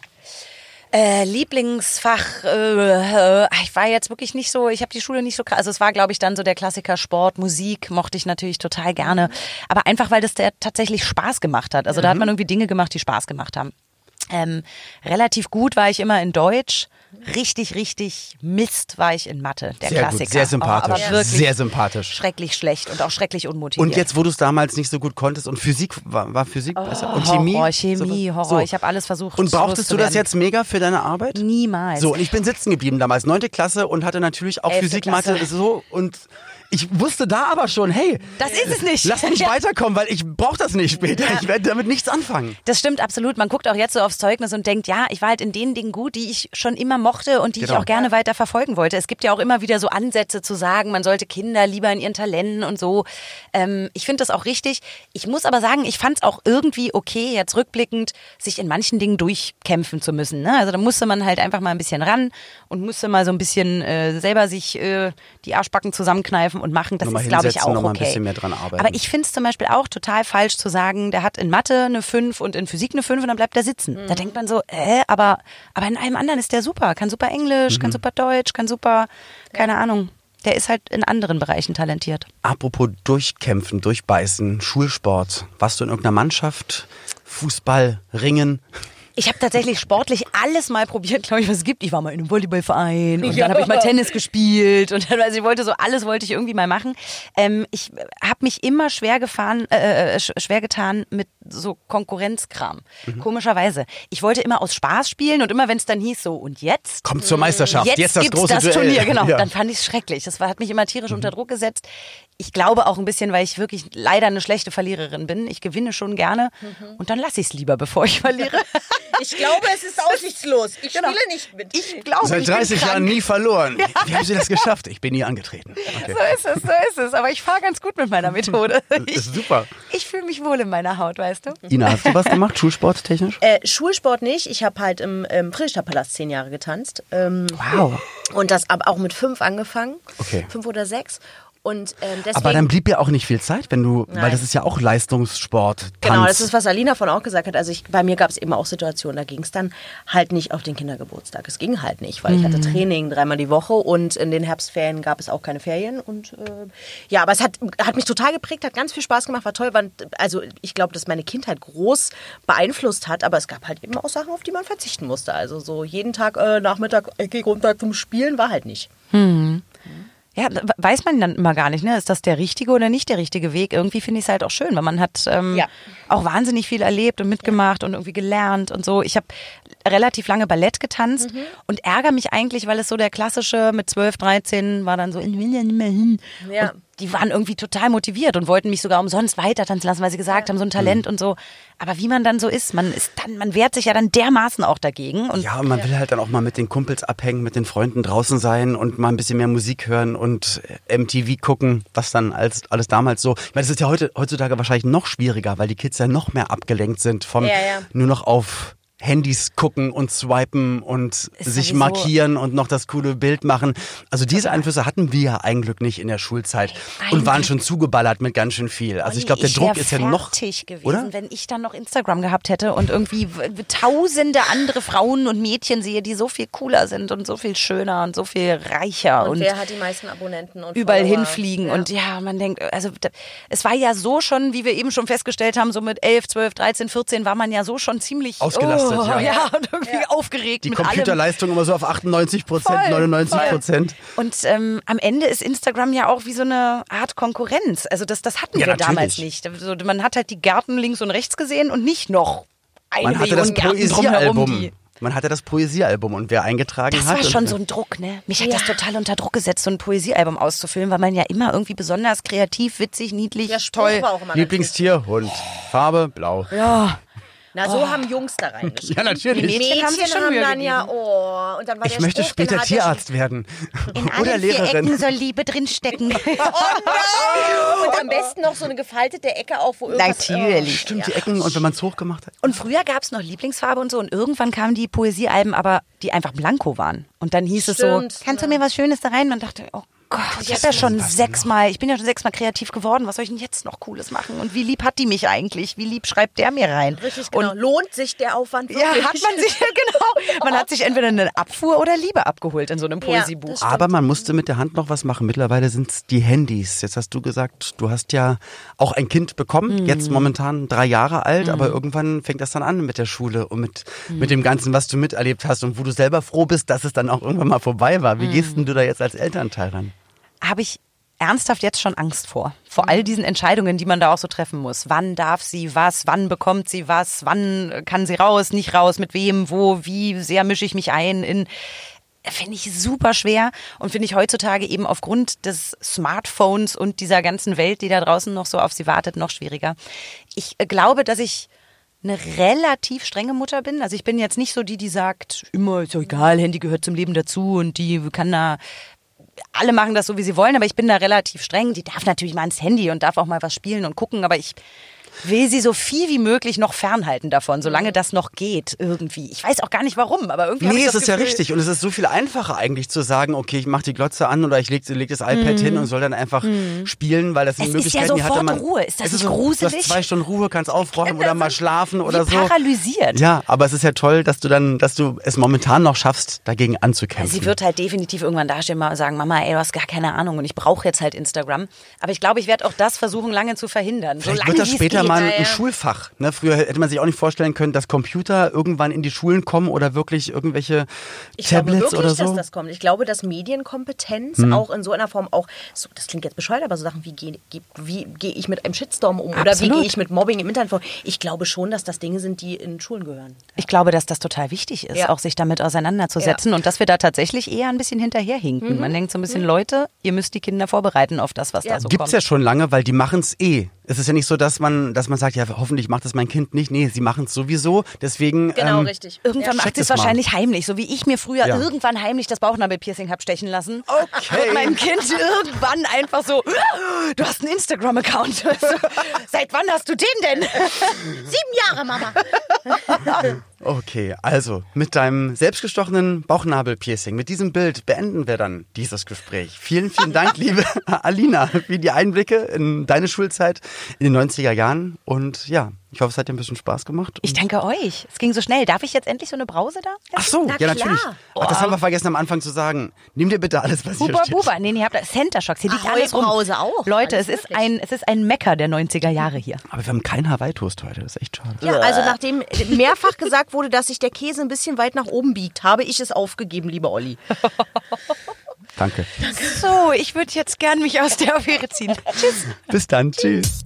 Äh, Lieblingsfach, äh, äh, ich war jetzt wirklich nicht so, ich habe die Schule nicht so krass, also es war glaube ich dann so der Klassiker Sport, Musik, mochte ich natürlich total gerne, aber einfach weil das der tatsächlich Spaß gemacht hat. Also da hat man irgendwie Dinge gemacht, die Spaß gemacht haben. Ähm, relativ gut war ich immer in Deutsch. Richtig, richtig Mist war ich in Mathe, der Sehr Klassiker. gut, sehr sympathisch. Oh, aber wirklich Sehr sympathisch. schrecklich schlecht und auch schrecklich unmotiviert. Und jetzt, wo du es damals nicht so gut konntest und Physik, war, war Physik besser? Und Chemie? Horror, Chemie, So- Horror. so. Ich habe alles versucht. Und brauchtest du das jetzt mega für deine Arbeit? Niemals. So, und ich bin sitzen geblieben damals, neunte Klasse und hatte natürlich auch Elfte Physik, Klasse. Mathe so und ich wusste da aber schon, hey, Das ist es nicht. lass mich Ja. weiterkommen, weil ich brauche das nicht später. Ich werde damit nichts anfangen. Das stimmt absolut. Man guckt auch jetzt so aufs Zeugnis und denkt, ja, ich war halt in den Dingen gut, die ich schon immer mochte und die Genau. ich auch gerne weiter verfolgen wollte. Es gibt ja auch immer wieder so Ansätze zu sagen, man sollte Kinder lieber in ihren Talenten und so. Ähm, ich finde das auch richtig. Ich muss aber sagen, ich fand es auch irgendwie okay, jetzt rückblickend, sich in manchen Dingen durchkämpfen zu müssen. Ne? Also da musste man halt einfach mal ein bisschen ran und musste mal so ein bisschen äh, selber sich äh, die Arschbacken zusammenkneifen und machen. Das Nochmal ist, glaube ich, auch okay. bisschen mehr dran arbeiten. Aber ich finde es zum Beispiel auch total falsch zu sagen, der hat in Mathe eine 5 und in Physik eine 5 und dann bleibt er sitzen. Da denkt man so, äh, aber, aber in allem anderen ist der super. Kann super Englisch, Mhm. kann super Deutsch, kann super, keine Ahnung. Der ist halt in anderen Bereichen talentiert. Apropos durchkämpfen, durchbeißen, Schulsport. Warst du in irgendeiner Mannschaft? Fußball, Ringen? Ich habe tatsächlich sportlich alles mal probiert, glaube ich, was es gibt. Ich war mal in einem Volleyballverein und dann habe ich mal Tennis gespielt und dann, also ich wollte so alles wollte ich irgendwie mal machen. Ähm, ich habe mich immer schwer gefahren, äh, äh, sch- schwer getan mit so Konkurrenzkram. Komischerweise. Ich wollte immer aus Spaß spielen und immer wenn es dann hieß so und jetzt Kommt zur Meisterschaft. Jetzt, Jetzt, das gibt's große das Duell. Turnier, genau. Ja. Dann fand ich es schrecklich. Das war, hat mich immer tierisch unter Druck gesetzt. Ich glaube auch ein bisschen, weil ich wirklich leider eine schlechte Verliererin bin. Ich gewinne schon gerne und dann lasse ich es lieber, bevor ich verliere. (laughs) Ich glaube, es ist aussichtslos. Ich Genau. spiele nicht mit. Ich glaube, Seit ich bin 30 krank. Jahren nie verloren. (laughs) Wie haben Sie das geschafft? Ich bin nie angetreten. Okay. So ist es, so ist es. Aber ich fahre ganz gut mit meiner Methode. (laughs) Ich, ist super. Ich fühle mich wohl in meiner Haut, weißt du? Ina, hast du was gemacht, schulsporttechnisch? Äh, Schulsport nicht. Ich habe halt im, im Friedrichstadtpalast zehn Jahre getanzt. Ähm, Wow. und das ab, auch mit fünf angefangen. Okay. Fünf oder sechs. Und ähm, deswegen. Aber dann blieb ja auch nicht viel Zeit, wenn du, weil Nein. das ist ja auch Leistungssport. Tanz. Genau, das ist, was Alina von auch gesagt hat. Also ich, bei mir gab es eben auch Situationen, da ging es dann halt nicht auf den Kindergeburtstag. Es ging halt nicht, weil ich hatte Training dreimal die Woche und in den Herbstferien gab es auch keine Ferien. Und äh, ja, aber es hat, hat mich total geprägt, hat ganz viel Spaß gemacht, war toll. War, also ich glaube, dass meine Kindheit groß beeinflusst hat, aber es gab halt eben auch Sachen, auf die man verzichten musste. Also so jeden Tag äh, Nachmittag, gehe runter zum Spielen, war halt nicht. Ja, weiß man dann immer gar nicht, ne? Ist das der richtige oder nicht der richtige Weg? Irgendwie finde ich es halt auch schön, weil man hat ähm, Ja. auch wahnsinnig viel erlebt und mitgemacht und irgendwie gelernt und so. Ich habe relativ lange Ballett getanzt Mhm. und ärgere mich eigentlich, weil es so der klassische mit 12, 13 war dann so, will ja. Ja. Und die waren irgendwie total motiviert und wollten mich sogar umsonst weiter tanzen lassen, weil sie gesagt haben, so ein Talent Mhm. und so. Aber wie man dann so ist, man ist dann, man wehrt sich ja dann dermaßen auch dagegen. Und Ja, man will halt dann auch mal mit den Kumpels abhängen, mit den Freunden draußen sein und mal ein bisschen mehr Musik hören und MTV gucken, was dann als, alles damals so. Ich meine, das ist ja heute, heutzutage wahrscheinlich noch schwieriger, weil die Kids ja noch mehr abgelenkt sind vom Ja, ja. nur noch auf Handys gucken und swipen und sich sowieso- markieren und noch das coole Bild machen. Also diese Einflüsse hatten wir ja eigentlich nicht in der Schulzeit und waren schon zugeballert mit ganz schön viel. Also ich glaube, der ich Druck ist ja noch gewesen, oder? wenn ich dann noch Instagram gehabt hätte und irgendwie tausende andere Frauen und Mädchen sehe, die so viel cooler sind und so viel schöner und so viel reicher Und, und, wer hat die meisten Abonnenten und überall Follower? hinfliegen Ja. und ja, man denkt, also es war ja so schon, wie wir eben schon festgestellt haben, so mit 11, 12, 13, 14 war man ja so schon ziemlich Ausgelastet, oh, ja. (laughs) und irgendwie aufgeregt die mit allem. Computerleistung immer so auf 98 Prozent, Voll, 99 Prozent. Und ähm, am Ende ist Instagram ja auch wie so eine Art Konkurrenz. Also das, das hatten Ja, wir natürlich. damals nicht. Also man hat halt die Gärten links und rechts gesehen und nicht noch eine Man hatte Million das. Poesiealbum. Die Man hatte das Poesiealbum und wer eingetragen das hat. war und- schon so ein Druck, ne? Mich hat das total unter Druck gesetzt, so ein Poesiealbum auszufüllen, weil man ja immer irgendwie besonders kreativ, witzig, niedlich, Spruch toll. war Lieblingstier, Hund. Farbe, blau. Ja, Na, so haben Jungs da reingeschrieben. Ja, natürlich. Die Mädchen haben sich schon Mühe dann ja, oh, und dann war Ich der möchte Spruch, später Tierarzt werden. (laughs) in Oder allen vier Lehrerin. Ecken soll Liebe drinstecken. Schon- (laughs) (laughs) Und am besten noch so eine gefaltete Ecke auch, wo irgendwas... Natürlich. Stimmt, die Ecken und wenn man es hochgemacht hat. Und früher gab es noch Lieblingsfarbe und so und irgendwann kamen die Poesiealben, aber die einfach blanko waren. Und dann hieß es so, Stimmt, kannst du mir was Schönes da rein? Man dachte, oh Gott, ich habe ja schon sechsmal, ich bin ja schon sechsmal kreativ geworden. Was soll ich denn jetzt noch Cooles machen? Und wie lieb hat die mich eigentlich? Wie lieb schreibt der mir rein? Richtig, genau. Und Lohnt sich der Aufwand ja, wirklich? hat man sich, (laughs) genau. Man hat sich entweder eine Abfuhr oder Liebe abgeholt in so einem Ja, Poesiebuch. stimmt. Aber man musste mit der Hand noch was machen. Mittlerweile sind es die Handys. Jetzt hast du gesagt, du hast ja auch ein Kind bekommen, jetzt momentan drei Jahre alt, aber irgendwann fängt das dann an mit der Schule und mit, mit dem Ganzen, was du miterlebt hast und wo du selber froh bist, dass es dann auch irgendwann mal vorbei war. Wie gehst denn du da jetzt als Elternteil ran? Habe ich ernsthaft jetzt schon Angst vor. Vor all diesen Entscheidungen, die man da auch so treffen muss. Wann darf sie was? Wann bekommt sie was? Wann kann sie raus? Nicht raus? Mit wem? Wo? Wie sehr mische ich mich ein in Finde ich super schwer und finde ich heutzutage eben aufgrund des Smartphones und dieser ganzen Welt, die da draußen noch so auf sie wartet, noch schwieriger. Ich glaube, dass ich eine relativ strenge Mutter bin. Also ich bin jetzt nicht so die, die sagt, immer ist ja egal, Handy gehört zum Leben dazu und die kann da alle machen das so, wie sie wollen, aber ich bin da relativ streng. Die darf natürlich mal ins Handy und darf auch mal was spielen und gucken, aber ich will sie so viel wie möglich noch fernhalten davon, solange das noch geht irgendwie. Ich weiß auch gar nicht warum, aber irgendwie. Nee, ich es das ist ja Gefühl- richtig. Und es ist so viel einfacher eigentlich zu sagen, okay, ich mache die Glotze an oder ich lege leg das iPad hin und soll dann einfach spielen, weil das sind Mhm. Es ist ja Möglichkeiten, die hatte sofort man. Ruhe. Ist das es nicht so, Du gruselig? hast zwei Stunden Ruhe, kannst aufräumen oder mal schlafen oder so. paralysiert. Ja, aber es ist ja toll, dass du dann, dass du es momentan noch schaffst, dagegen anzukämpfen. Sie wird halt definitiv irgendwann dastehen und sagen, Mama, ey, du hast gar keine Ahnung und ich brauche jetzt halt Instagram. Aber ich glaube, ich werde auch das versuchen, lange zu verhindern. Vielleicht solange wird das später geht. mal ja, ein ja. Schulfach. Ne? Früher hätte man sich auch nicht vorstellen können, dass Computer irgendwann in die Schulen kommen oder wirklich irgendwelche Ich glaube Tablets wirklich, oder so. Hm. dass das kommt. Ich glaube, dass Medienkompetenz auch in so einer Form auch, so, das klingt jetzt bescheuert, aber so Sachen wie, gehe gehe ich mit einem Shitstorm um oder wie Absolut. gehe ich mit Mobbing im Internet vor. Ich glaube schon, dass das Dinge sind, die in Schulen gehören. Ich glaube, dass das total wichtig ist, Ja. auch sich damit auseinanderzusetzen und dass wir da tatsächlich eher ein bisschen hinterherhinken. Man denkt so ein bisschen, Leute, ihr müsst die Kinder vorbereiten auf das, was Ja. da so Gibt's kommt. ja schon lange, weil die machen's eh. Es ist ja nicht so, dass man, dass man sagt, ja, hoffentlich macht das mein Kind nicht. Nee, sie machen's sowieso. Deswegen. Genau, ähm, richtig. Irgendwann Ja, macht sie es es mal. wahrscheinlich heimlich, so wie ich mir früher Ja. irgendwann heimlich das Bauchnabelpiercing hab stechen lassen. Okay. Wird mein Kind irgendwann einfach so, du hast einen Instagram-Account. (laughs) Seit wann hast du den denn? Sieben Jahre, Mama. (laughs) Okay, also mit deinem selbstgestochenen Bauchnabelpiercing, mit diesem Bild beenden wir dann dieses Gespräch. Vielen, vielen Dank, (laughs) liebe Alina, für die Einblicke in deine Schulzeit in den 90er Jahren. Und ja, ich hoffe, es hat dir ein bisschen Spaß gemacht. Ich danke euch. Es ging so schnell. Darf ich jetzt endlich so eine Brause da? Ach so, Na ja, klar. natürlich. Ach, das haben wir vergessen am Anfang zu sagen. Nimm dir bitte alles, was hier Buba, steht. Buba. Nee, nee, habt Center Shocks. Hier liegt Ahoi alles rum. Brause auch. Leute, Alles es ist, ein, es ist ein Mecker der 90er Jahre hier. Aber wir haben keinen Hawaii-Toast heute, das ist echt schade. Ja, also nachdem mehrfach gesagt wurde, dass sich der Käse ein bisschen weit nach oben biegt, habe ich es aufgegeben, lieber Olli. (laughs) Danke. So, ich würde jetzt gern mich aus der Affäre ziehen. (laughs) Tschüss. Bis dann, tschüss.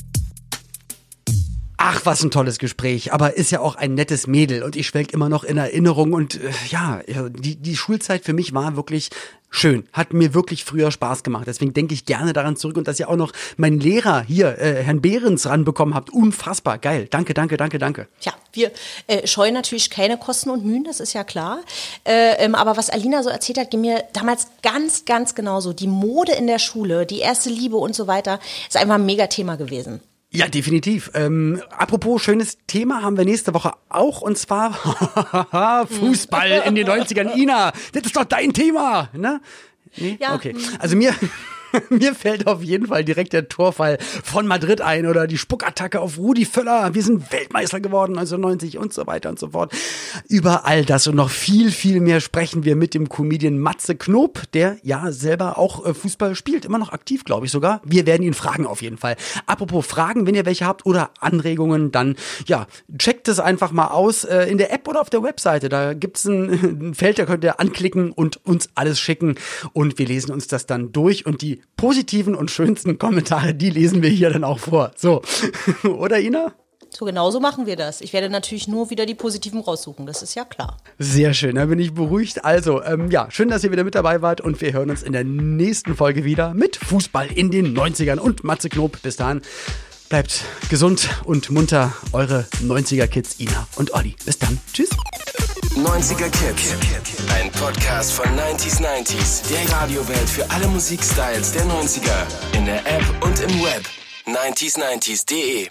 Ach, was ein tolles Gespräch. Aber ist ja auch ein nettes Mädel und ich schwelg immer noch in Erinnerung. Und äh, ja, die, die Schulzeit für mich war wirklich schön. Hat mir wirklich früher Spaß gemacht. Deswegen denke ich gerne daran zurück und dass ihr auch noch meinen Lehrer hier, äh, Herrn Behrens, ranbekommen habt. Unfassbar geil. Danke, danke, danke, danke. Tja, wir äh, scheuen natürlich keine Kosten und Mühen, das ist ja klar. Äh, ähm, aber was Alina so erzählt hat, ging mir damals ganz, ganz genauso. Die Mode in der Schule, die erste Liebe und so weiter, ist einfach ein Mega-Thema gewesen. Ja, definitiv. Ähm, apropos schönes Thema haben wir nächste Woche auch und zwar (laughs) Fußball in den 90ern. Ina, das ist doch dein Thema, ne? Nee? Ja. Okay. Also mir, (laughs) mir fällt auf jeden Fall direkt der Torfall von Madrid ein oder die Spuckattacke auf Rudi Völler. Wir sind Weltmeister geworden 1990 und so weiter und so fort. Über all das und noch viel, viel mehr sprechen wir mit dem Comedian Matze Knob, der ja selber auch äh, Fußball spielt, immer noch aktiv, glaube ich sogar. Wir werden ihn fragen auf jeden Fall. Apropos Fragen, wenn ihr welche habt oder Anregungen, dann ja, checkt es einfach mal aus äh, in der App oder auf der Webseite. Da gibt's ein, (laughs) ein Feld, da könnt ihr anklicken und uns alles schicken und wir lesen uns das dann durch und die positiven und schönsten Kommentare, die lesen wir hier dann auch vor. So, (laughs) oder Ina? So genauso machen wir das. Ich werde natürlich nur wieder die positiven raussuchen, das ist ja klar. Sehr schön, da bin ich beruhigt. Also, ähm, ja, schön, dass ihr wieder mit dabei wart und wir hören uns in der nächsten Folge wieder mit Fußball in den 90ern und Matze Knob. Bis dahin, bleibt gesund und munter, eure 90er-Kids Ina und Olli. Bis dann, tschüss. 90er Kids. Ein Podcast von 90s 90s. Der Radiowelt für alle Musikstyles der 90er. In der App und im Web. 90s90s.de